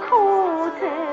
可曾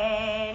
way.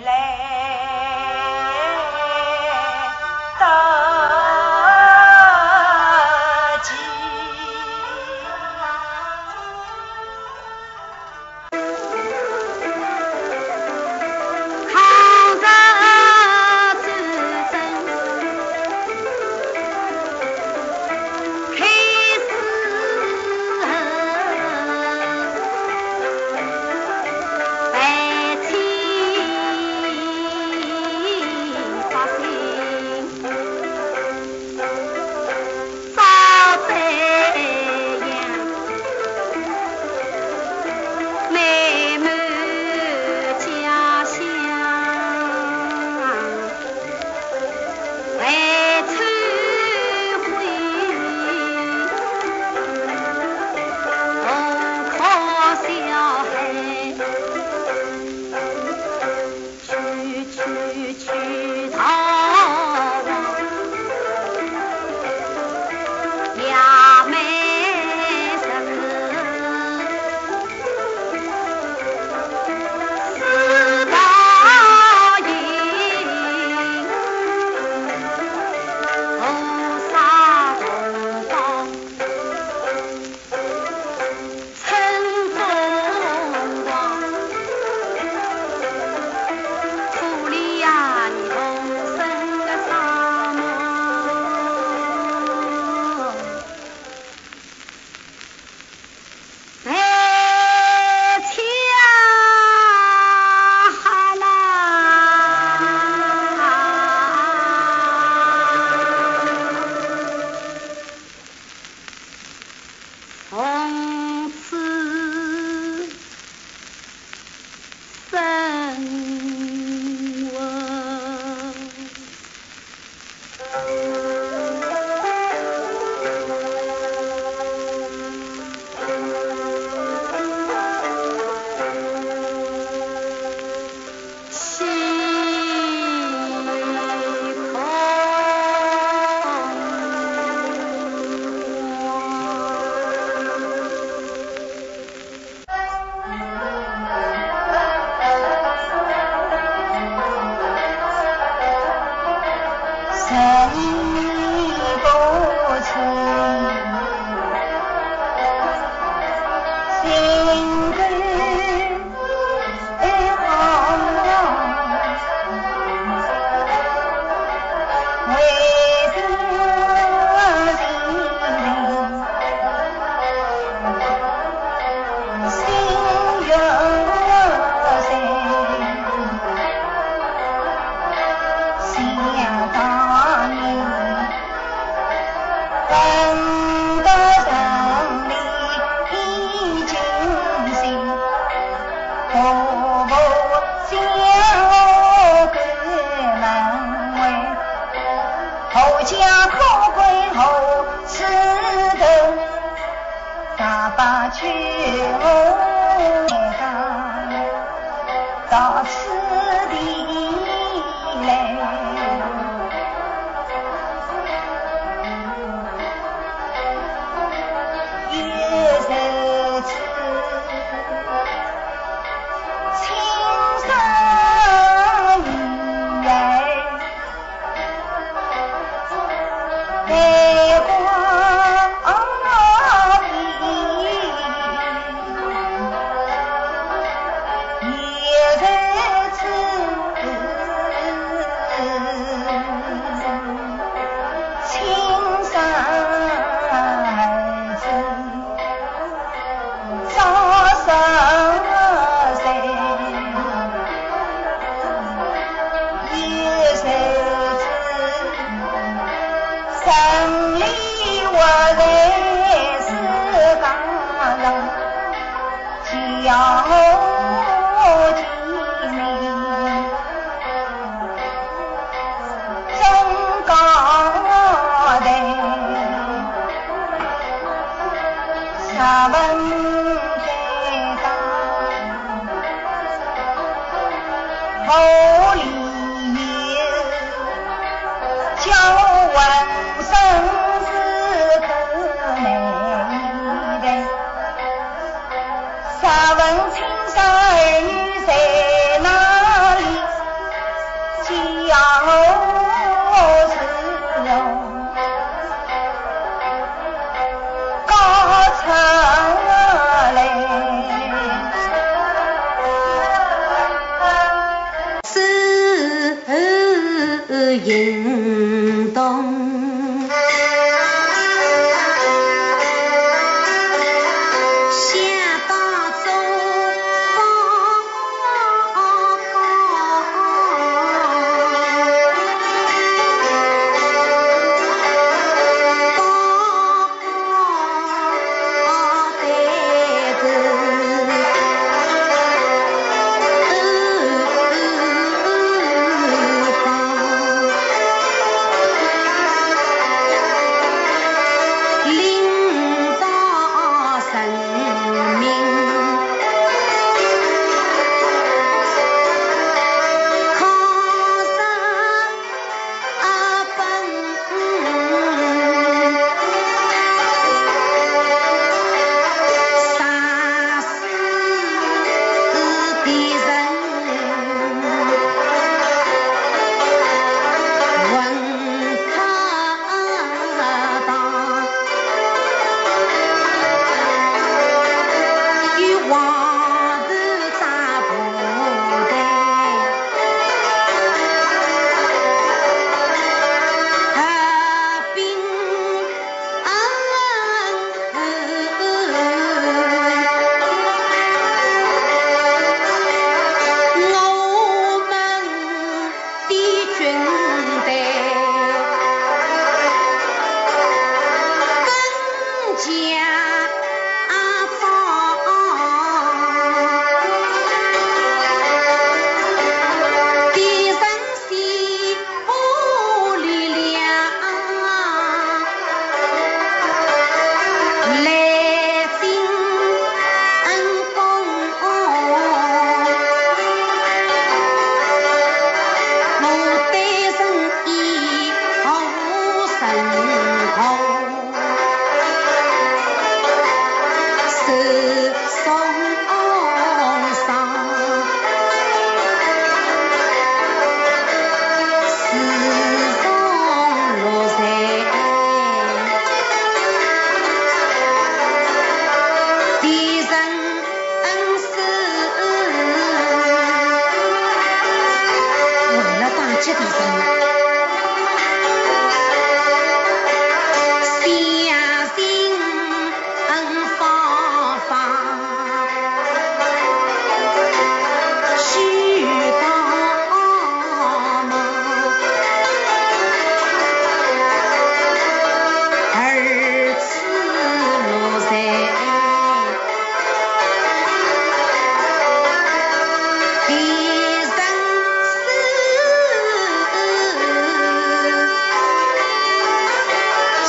home.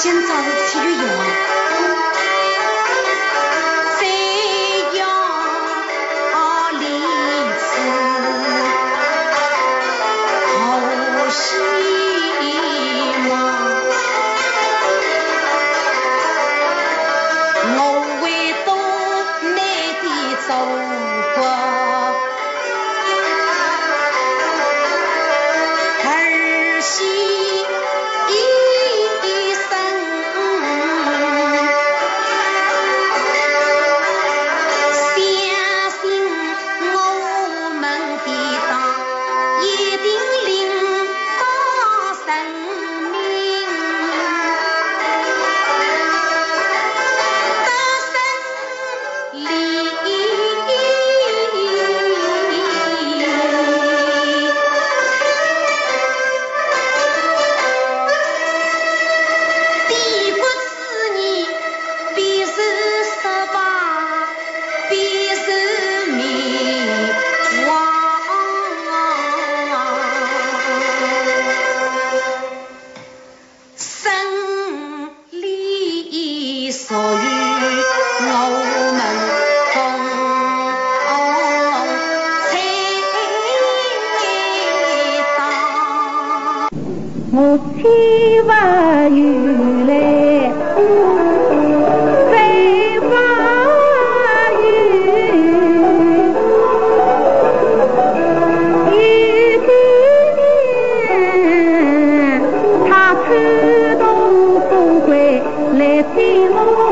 我怕被你擦碎一路。